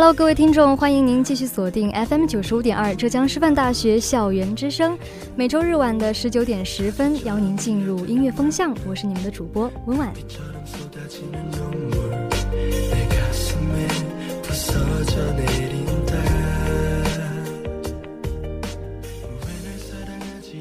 Hello，各位听众，欢迎您继续锁定 FM 九十五点二浙江师范大学校园之声。每周日晚的十九点十分，邀您进入音乐风向，我是你们的主播温婉。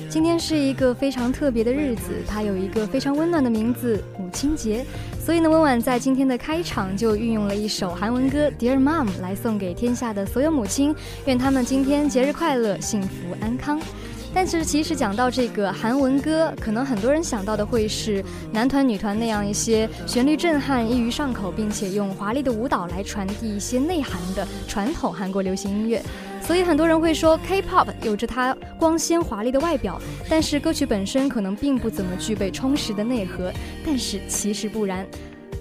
今天是一个非常特别的日子，它有一个非常温暖的名字——母亲节。所以呢，温婉在今天的开场就运用了一首韩文歌《Dear Mom》来送给天下的所有母亲，愿他们今天节日快乐、幸福安康。但是其实讲到这个韩文歌，可能很多人想到的会是男团、女团那样一些旋律震撼、易于上口，并且用华丽的舞蹈来传递一些内涵的传统韩国流行音乐。所以很多人会说，K-pop 有着它光鲜华丽的外表，但是歌曲本身可能并不怎么具备充实的内核。但是其实不然，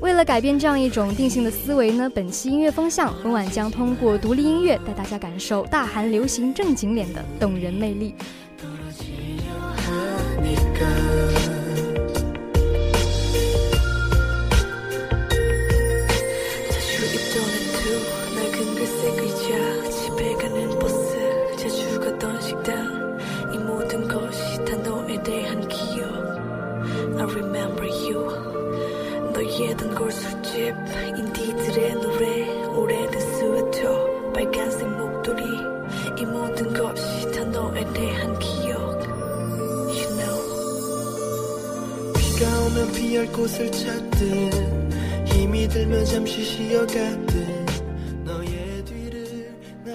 为了改变这样一种定性的思维呢，本期音乐风向，温婉将通过独立音乐带大家感受大韩流行正经脸的动人魅力。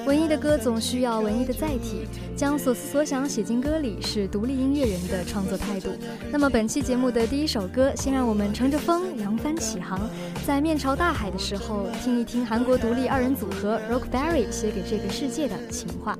文艺的歌总需要文艺的载体，将所思所想写进歌里，是独立音乐人的创作态度。那么本期节目的第一首歌，先让我们乘着风扬帆起航，在面朝大海的时候，听一听韩国独立二人组合 Rockberry 写给这个世界的情话。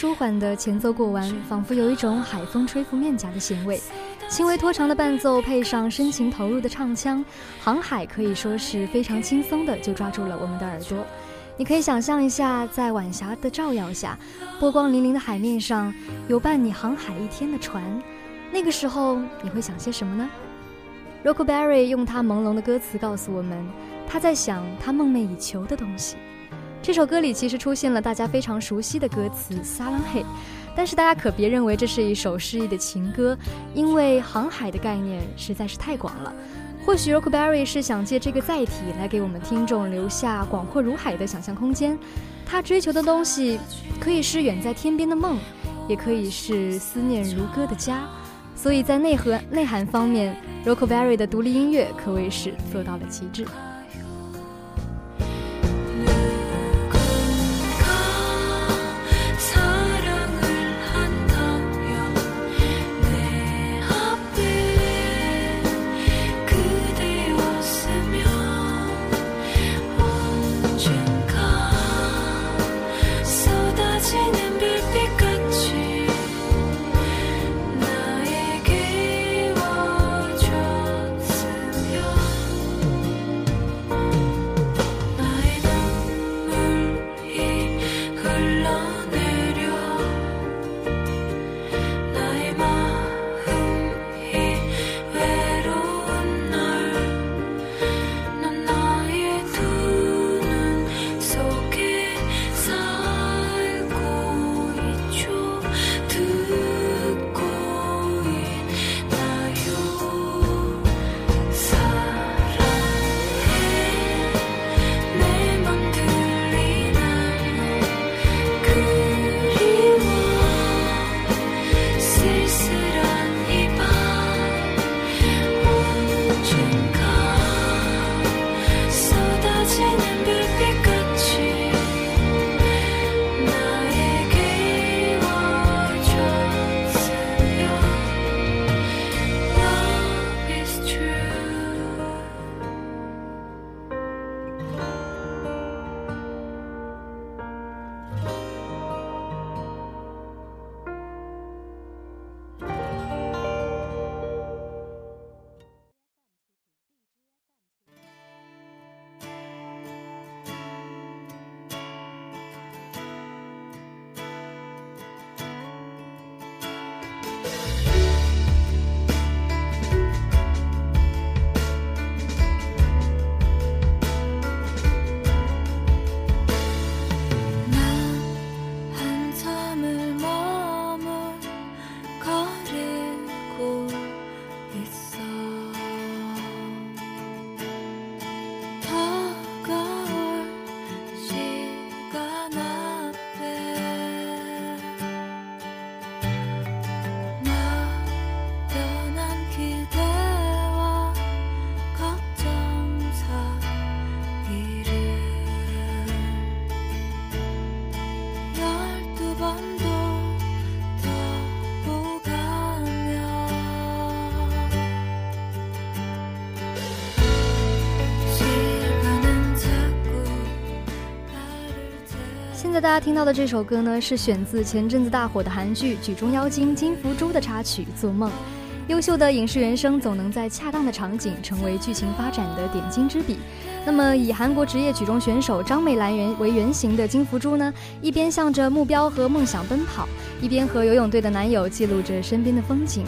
舒缓的前奏过完，仿佛有一种海风吹拂面颊的咸味。轻微拖长的伴奏配上深情投入的唱腔，航海可以说是非常轻松的就抓住了我们的耳朵。你可以想象一下，在晚霞的照耀下，波光粼粼的海面上有伴你航海一天的船，那个时候你会想些什么呢 r o c k b e r r y 用他朦胧的歌词告诉我们，他在想他梦寐以求的东西。这首歌里其实出现了大家非常熟悉的歌词“撒浪嘿”，但是大家可别认为这是一首诗意的情歌，因为航海的概念实在是太广了。或许 Rockberry 是想借这个载体来给我们听众留下广阔如海的想象空间。他追求的东西可以是远在天边的梦，也可以是思念如歌的家。所以在内核内涵方面，Rockberry 的独立音乐可谓是做到了极致。大家听到的这首歌呢，是选自前阵子大火的韩剧《举重妖精金福珠》的插曲《做梦》。优秀的影视原声总能在恰当的场景成为剧情发展的点睛之笔。那么，以韩国职业举重选手张美兰原为原型的金福珠呢，一边向着目标和梦想奔跑，一边和游泳队的男友记录着身边的风景。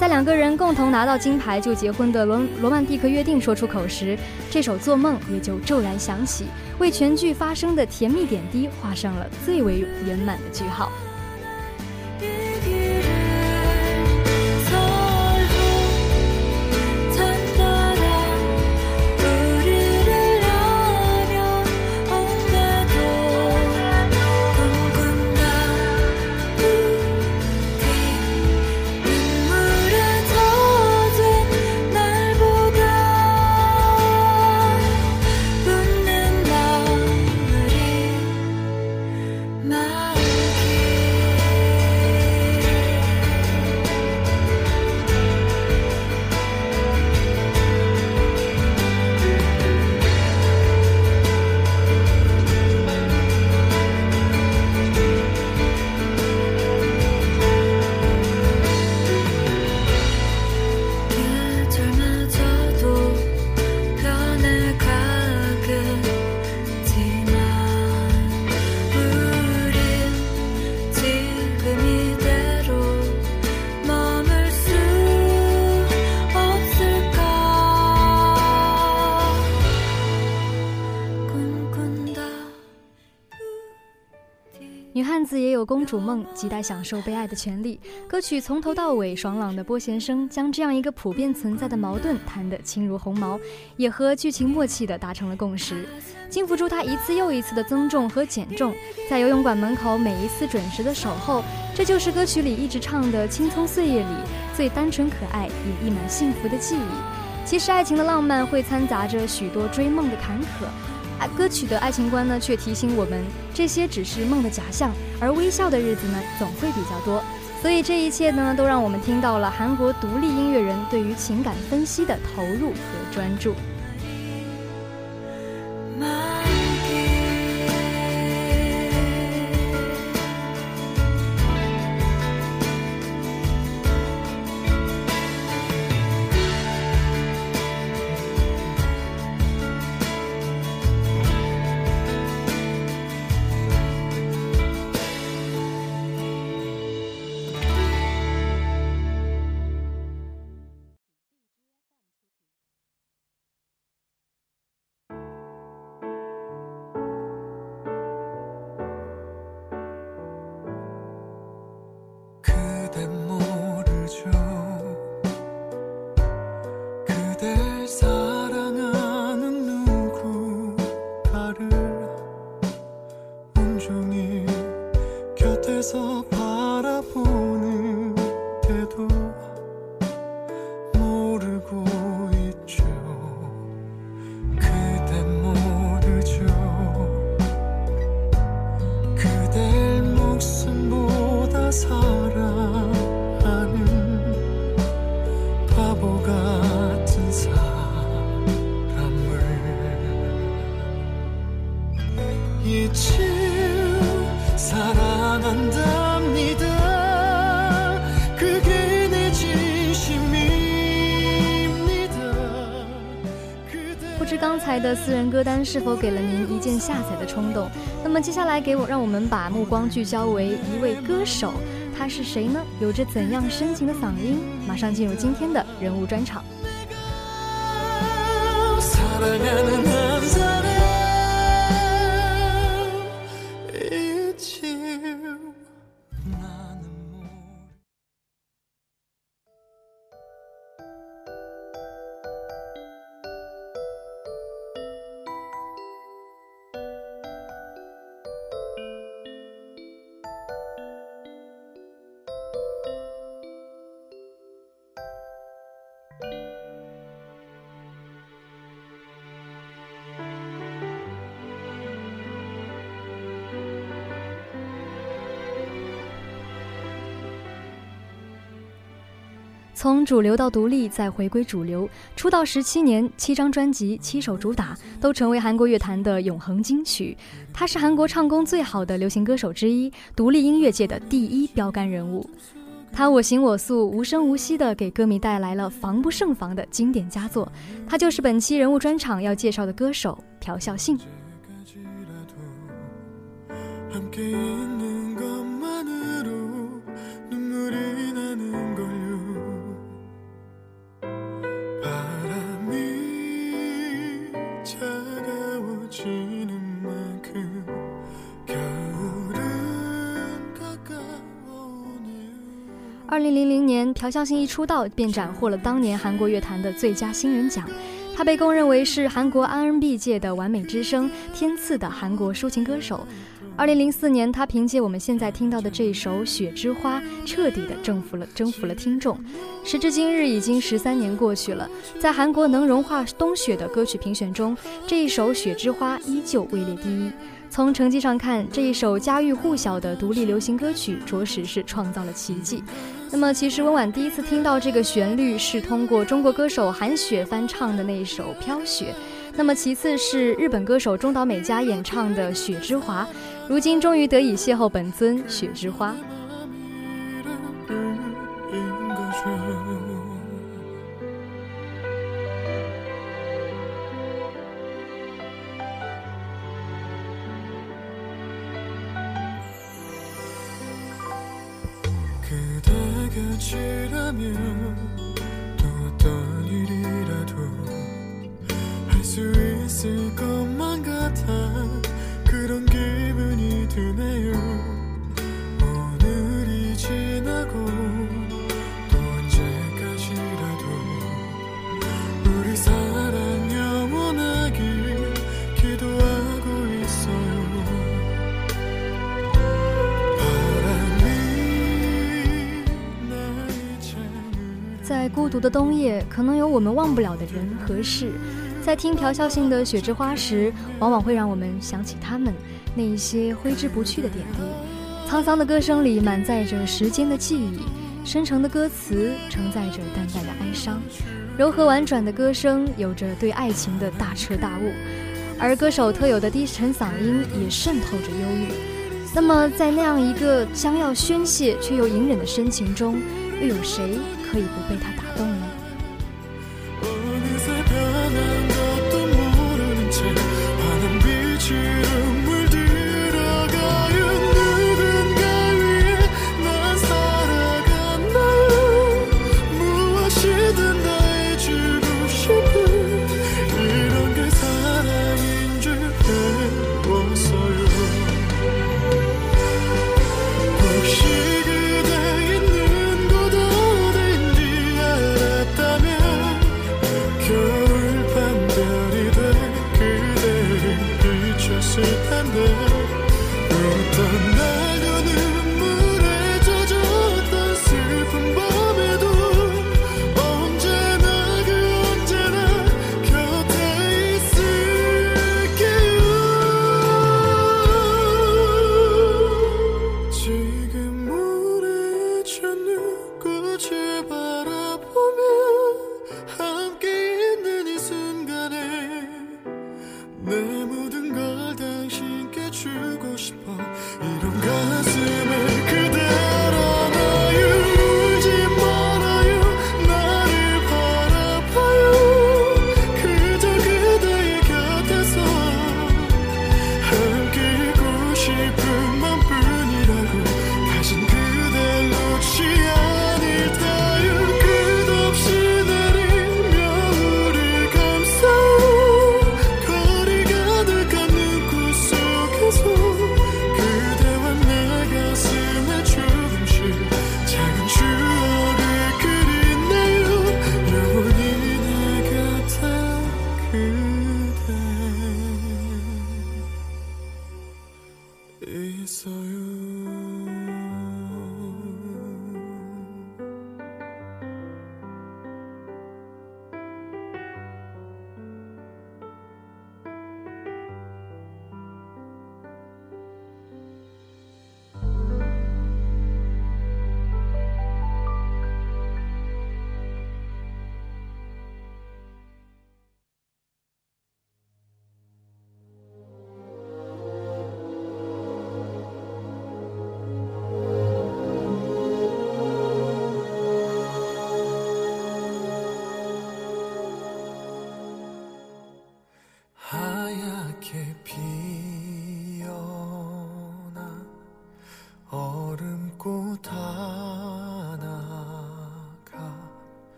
在两个人共同拿到金牌就结婚的罗罗曼蒂克约定说出口时，这首《做梦》也就骤然响起，为全剧发生的甜蜜点滴画上了最为圆满的句号。主梦，亟待享受被爱的权利。歌曲从头到尾爽朗的拨弦声，将这样一个普遍存在的矛盾弹得轻如鸿毛，也和剧情默契地达成了共识。金福珠他一次又一次的增重和减重，在游泳馆门口每一次准时的守候，这就是歌曲里一直唱的青葱岁月里最单纯可爱也溢满幸福的记忆。其实爱情的浪漫会掺杂着许多追梦的坎坷。歌曲的爱情观呢，却提醒我们，这些只是梦的假象，而微笑的日子呢，总会比较多。所以这一切呢，都让我们听到了韩国独立音乐人对于情感分析的投入和专注。的私人歌单是否给了您一键下载的冲动？那么接下来给我，让我们把目光聚焦为一位歌手，他是谁呢？有着怎样深情的嗓音？马上进入今天的人物专场。从主流到独立再回归主流。出道十七年七张专辑七首主打都成为韩国乐坛的永恒金曲。他是韩国唱功最好的流行歌手之一独立音乐界的第一标杆人物。他我行我素无声无息的给歌迷带来了防不胜防的经典佳作。他就是本期人物专场要介绍的歌手朴孝信。二零零零年，朴孝信一出道便斩获了当年韩国乐坛的最佳新人奖，他被公认为是韩国 R&B 界的完美之声，天赐的韩国抒情歌手。二零零四年，他凭借我们现在听到的这一首《雪之花》，彻底的征服了征服了听众。时至今日，已经十三年过去了，在韩国能融化冬雪的歌曲评选中，这一首《雪之花》依旧位列第一。从成绩上看，这一首家喻户晓的独立流行歌曲，着实是创造了奇迹。那么，其实温婉第一次听到这个旋律，是通过中国歌手韩雪翻唱的那一首《飘雪》。那么，其次是日本歌手中岛美嘉演唱的《雪之华》。如今，终于得以邂逅本尊雪之花。可能有我们忘不了的人和事。在听朴孝信的《雪之花》时，往往会让我们想起他们那一些挥之不去的点滴。沧桑的歌声里满载着时间的记忆，深沉的歌词承载着淡淡的哀伤，柔和婉转的歌声有着对爱情的大彻大悟，而歌手特有的低沉嗓音也渗透着忧郁。那么，在那样一个将要宣泄却又隐忍的深情中，又有谁可以不被他打 you.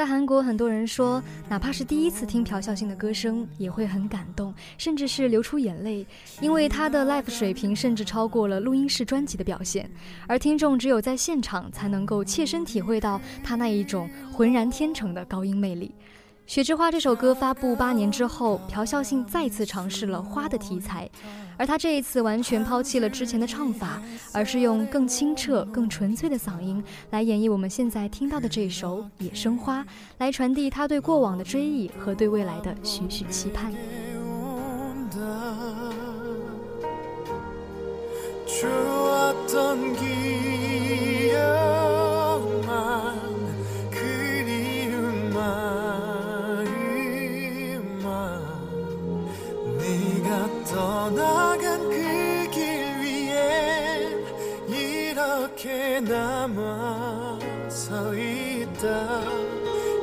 在韩国，很多人说，哪怕是第一次听朴孝信的歌声，也会很感动，甚至是流出眼泪，因为他的 live 水平甚至超过了录音室专辑的表现，而听众只有在现场才能够切身体会到他那一种浑然天成的高音魅力。《雪之花》这首歌发布八年之后，朴孝信再次尝试了花的题材，而他这一次完全抛弃了之前的唱法，而是用更清澈、更纯粹的嗓音来演绎我们现在听到的这首《野生花》，来传递他对过往的追忆和对未来的许许期盼。 떠나간 그 길 위에 이렇게 남아 서 있다.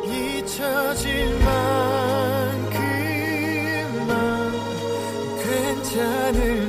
잊혀질 만큼만 괜찮을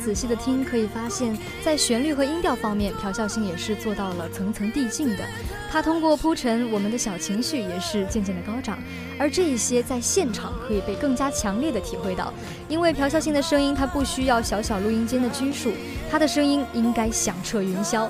仔细的听，可以发现，在旋律和音调方面，朴孝信也是做到了层层递进的。他通过铺陈，我们的小情绪也是渐渐的高涨，而这一些在现场可以被更加强烈的体会到。因为朴孝信的声音，他不需要小小录音间的拘束，他的声音应该响彻云霄。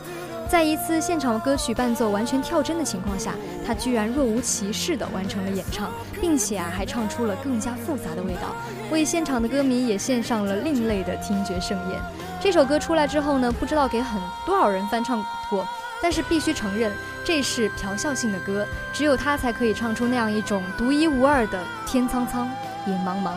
在一次现场歌曲伴奏完全跳针的情况下，他居然若无其事地完成了演唱，并且啊还唱出了更加复杂的味道，为现场的歌迷也献上了另类的听觉盛宴。这首歌出来之后呢，不知道给很多少人翻唱过，但是必须承认，这是朴孝信的歌，只有他才可以唱出那样一种独一无二的“天苍苍，野茫茫”。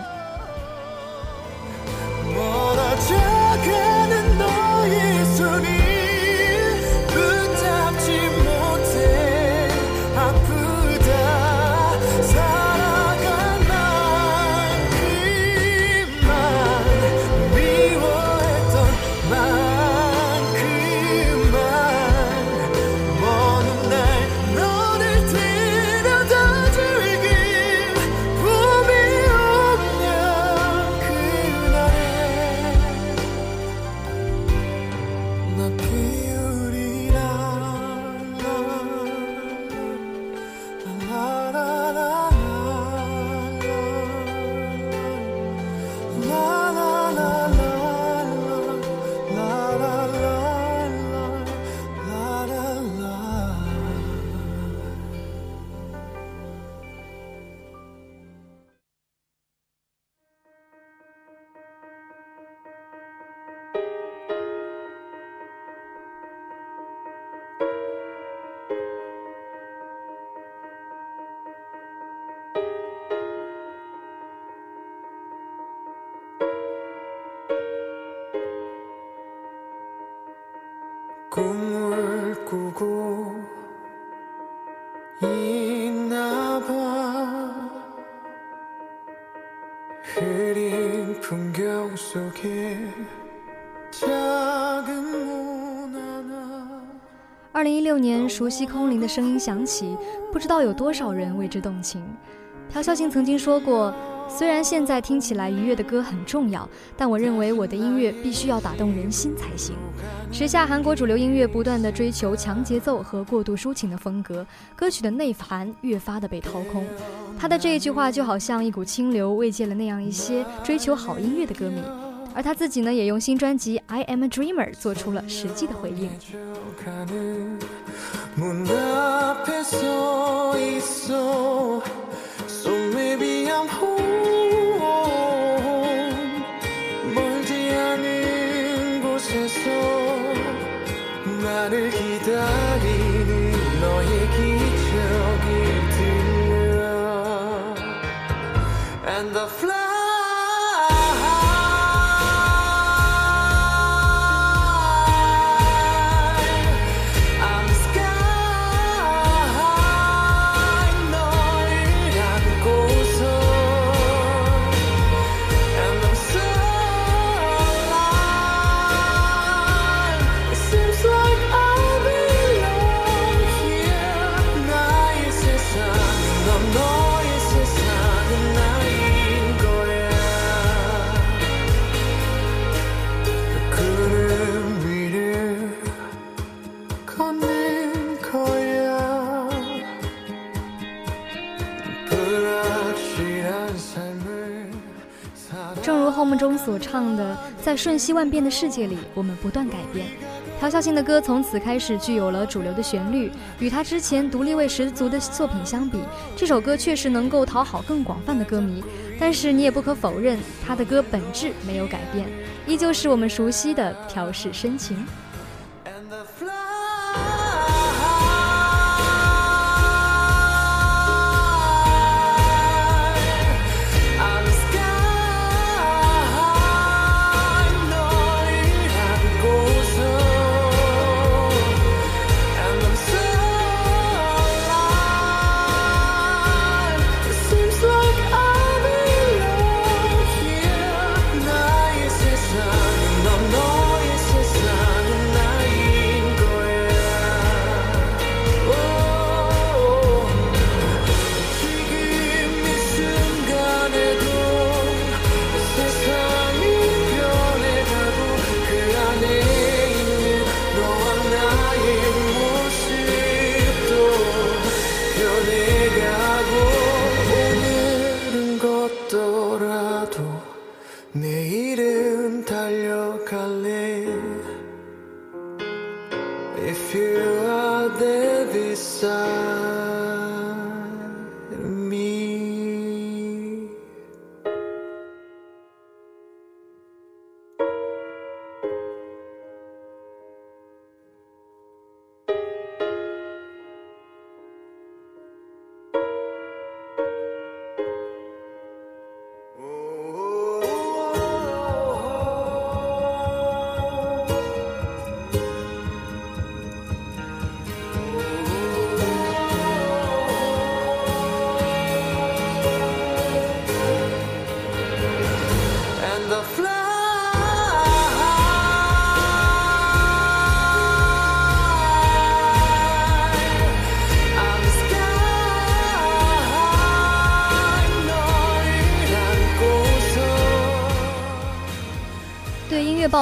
꿈을 꾸고 있나 봐 흐린 풍경 속에 작은 문 하나 二零一六年，熟悉空灵的声音响起，不知道有多少人为之动情。朴孝信曾经说过：“ 虽然现在听起来愉悦的歌很重要，但我认为我的音乐必须要打动人心才行。”时下韩国主流音乐不断的追求强节奏和过度抒情的风格，歌曲的内涵越发的被掏空。他的这一句话就好像一股清流，慰藉了那样一些追求好音乐的歌迷。而他自己呢，也用新专辑《I Am a Dreamer》做出了实际的回应。瞬息万变的世界里，我们不断改变。朴孝信的歌从此开始具有了主流的旋律，与他之前独立味十足的作品相比，这首歌确实能够讨好更广泛的歌迷。但是你也不可否认，他的歌本质没有改变，依旧是我们熟悉的朴氏深情。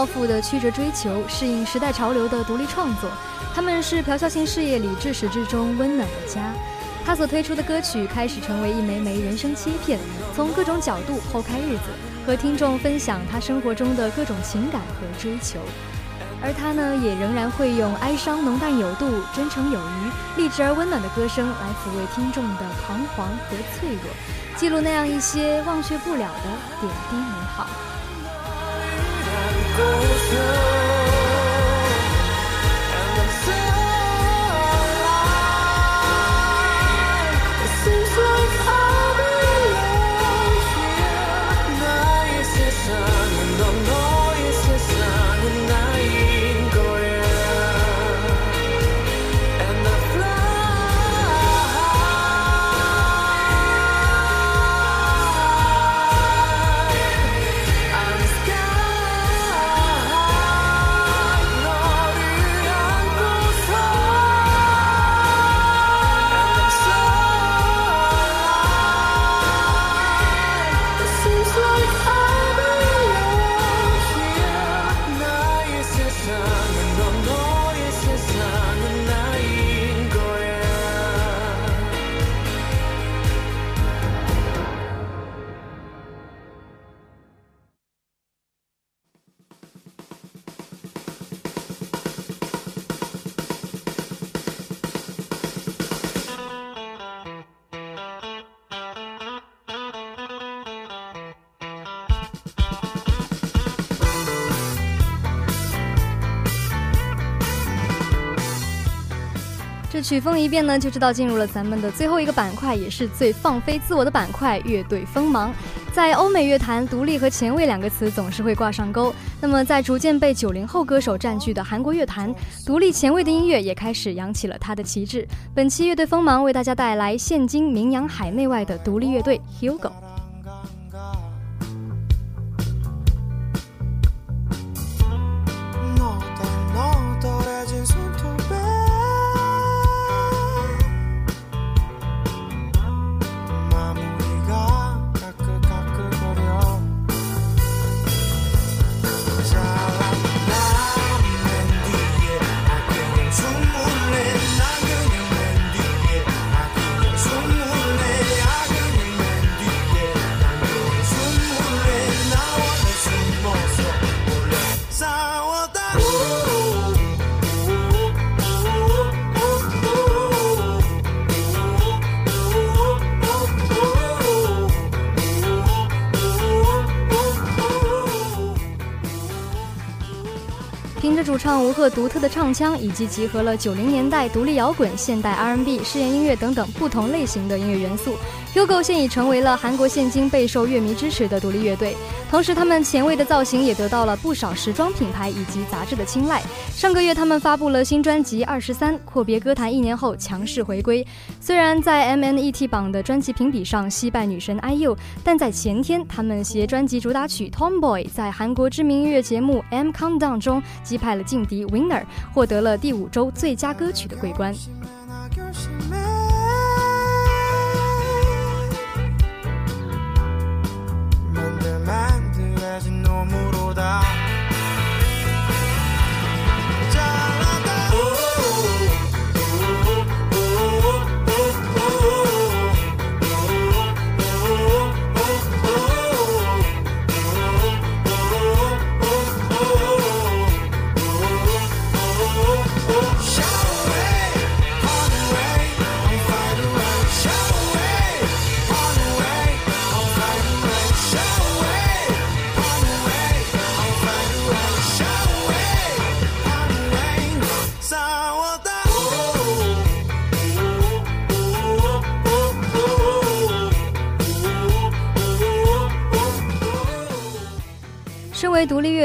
抱负的曲折追求，适应时代潮流的独立创作，他们是朴孝信事业里至始至终温暖的家。他所推出的歌曲开始成为一枚枚人生切片，从各种角度剖开日子，和听众分享他生活中的各种情感和追求。而他呢，也仍然会用哀伤浓淡有度、真诚有余、励志而温暖的歌声来抚慰听众的彷徨和脆弱，记录那样一些忘却不了的点滴美好。closer 曲风一变呢，就知道进入了咱们的最后一个板块，也是最放飞自我的板块——乐队锋芒。在欧美乐坛，独立和前卫两个词总是会挂上钩。那么，在逐渐被九零后歌手占据的韩国乐坛，独立前卫的音乐也开始扬起了它的旗帜。本期乐队锋芒为大家带来现今名扬海内外的独立乐队 Hugo。主唱吴赫独特的唱腔，以及集合了九零年代独立摇滚、现代 R&B、试验音乐等等不同类型的音乐元素。，Hugo 现已成为了韩国现今备受乐迷支持的独立乐队。同时，他们前卫的造型也得到了不少时装品牌以及杂志的青睐。上个月，他们发布了新专辑《二十三》，阔别歌坛一年后强势回归。虽然在 MNET 榜的专辑评比上惜败女神 IU，但在前天，他们携专辑主打曲《Tomboy》在韩国知名音乐节目《M Countdown》中击败了劲敌 Winner，获得了第五周最佳歌曲的桂冠。 만들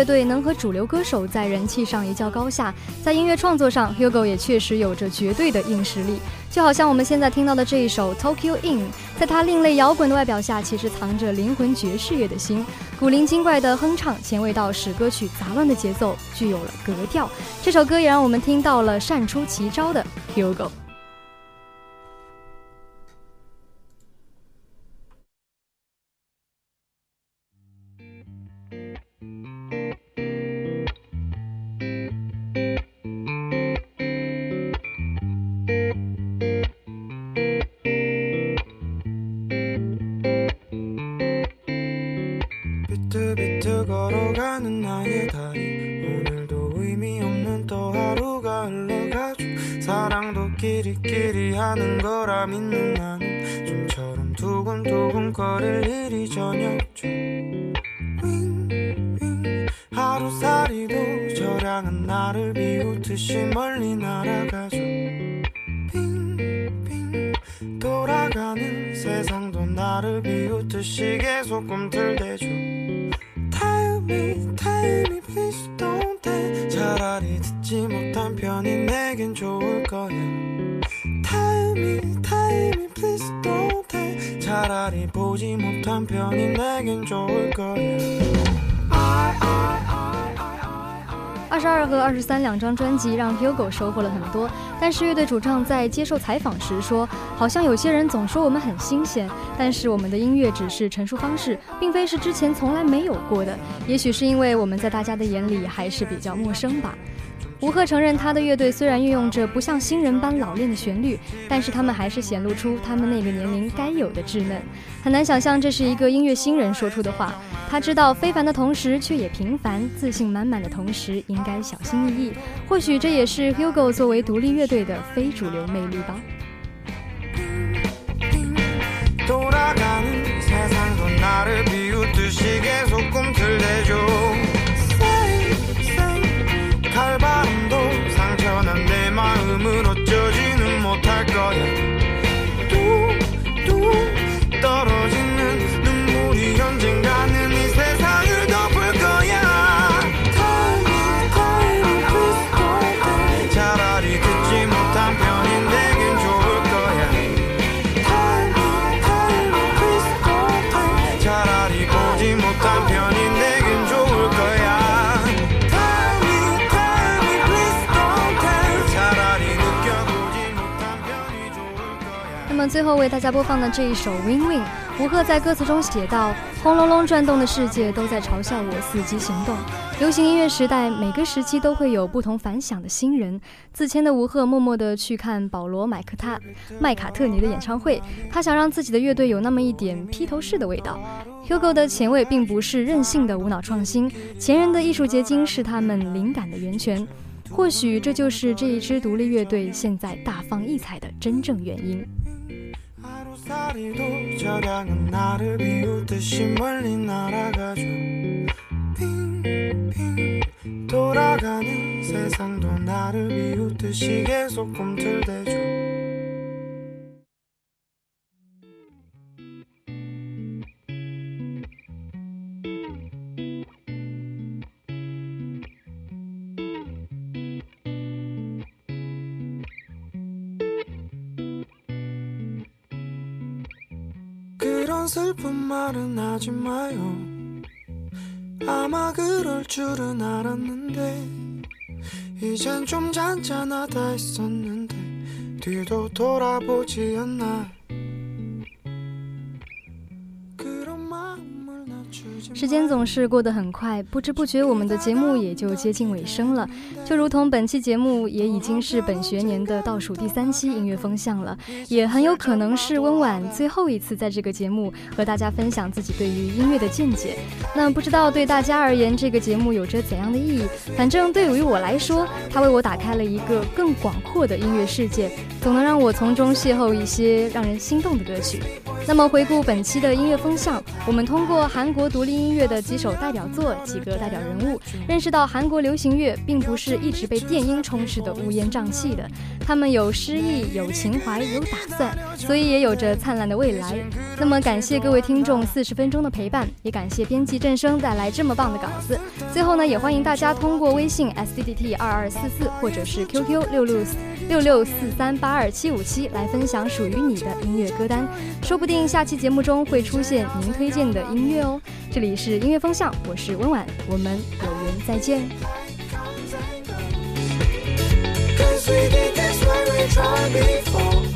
队，能和主流歌手在人气上一较高下，在音乐创作上，Hugo 也确实有着绝对的硬实力。就好像我们现在听到的这一首《Tokyo In》，在它另类摇滚的外表下，其实藏着灵魂爵士乐的心。古灵精怪的哼唱，前卫到使歌曲杂乱的节奏具有了格调。这首歌也让我们听到了善出奇招的 Hugo。 나의 다리 오늘도 의미 없는 또 하루가 흘러가죠. 사랑도 끼리끼리 하는 거라 믿는 나는 좀처럼 두근두근 거릴 일이 전혀죠. 윙윙 하루살이도 저량은 나를 비웃듯이 멀리 날아가죠. 빙빙 돌아가는 세상도 나를 비웃듯이 계속 꿈틀대죠 네 타임이 비슷한데 차라리 듣지 못한 편이 내겐 좋을 거야. 타임이 타임이 비슷한데 차라리 보지 못한 편이 내겐 좋을 거야. I, I, 二十二和二十三两张专辑让 Hugo 收获了很多，但是乐队主唱在接受采访时说，好像有些人总说我们很新鲜，但是我们的音乐只是陈述方式，并非是之前从来没有过的。也许是因为我们在大家的眼里还是比较陌生吧。吴赫承认，他的乐队虽然运用着不像新人般老练的旋律，但是他们还是显露出他们那个年龄该有的稚嫩。很难想象这是一个音乐新人说出的话。他知道非凡的同时却也平凡，自信满满的同时应该小心翼翼。或许这也是 Hugo 作为独立乐队的非主流魅力吧。 지금은 어쩌지는 못할 거야. 뚝뚝 떨어지는 눈물이 언젠가는 最后为大家播放的这一首《Win Win》，吴赫在歌词中写道：“轰隆隆转动的世界都在嘲笑我伺机行动。流行音乐时代，每个时期都会有不同凡响的新人。自谦的吴赫默默地去看保罗·麦克他麦卡特尼的演唱会，他想让自己的乐队有那么一点披头士的味道。Hugo 的前卫并不是任性的无脑创新，前人的艺术结晶是他们灵感的源泉。或许这就是这一支独立乐队现在大放异彩的真正原因。” 사리도 저량은 나를 비웃듯이 멀리 날아가죠. 빙빙 돌아가는 세상도 나를 비웃듯이 계속 꿈틀대죠 슬픈 말은 하지 마요. 아마 그럴 줄은 알았는데 이젠 좀 잔잔하다 했었는데 뒤도 돌아보지 않나 时间总是过得很快，不知不觉我们的节目也就接近尾声了。就如同本期节目也已经是本学年的倒数第三期音乐风向了，也很有可能是温婉最后一次在这个节目和大家分享自己对于音乐的见解。那不知道对大家而言，这个节目有着怎样的意义？反正对于我来说，它为我打开了一个更广阔的音乐世界，总能让我从中邂逅一些让人心动的歌曲。那么回顾本期的音乐风向，我们通过韩国独立音乐的几首代表作、几个代表人物，认识到韩国流行乐并不是一直被电音充斥的乌烟瘴气的，他们有诗意、有情怀、有打算，所以也有着灿烂的未来。那么感谢各位听众四十分钟的陪伴，也感谢编辑振生带来这么棒的稿子。最后呢，也欢迎大家通过微信 s d d t 二二四四或者是 QQ 六六六六四三八二七五七来分享属于你的音乐歌单，说不定。下期节目中会出现您推荐的音乐哦。这里是音乐方向，我是温婉，我们有缘再见。Cause we did this when we tried before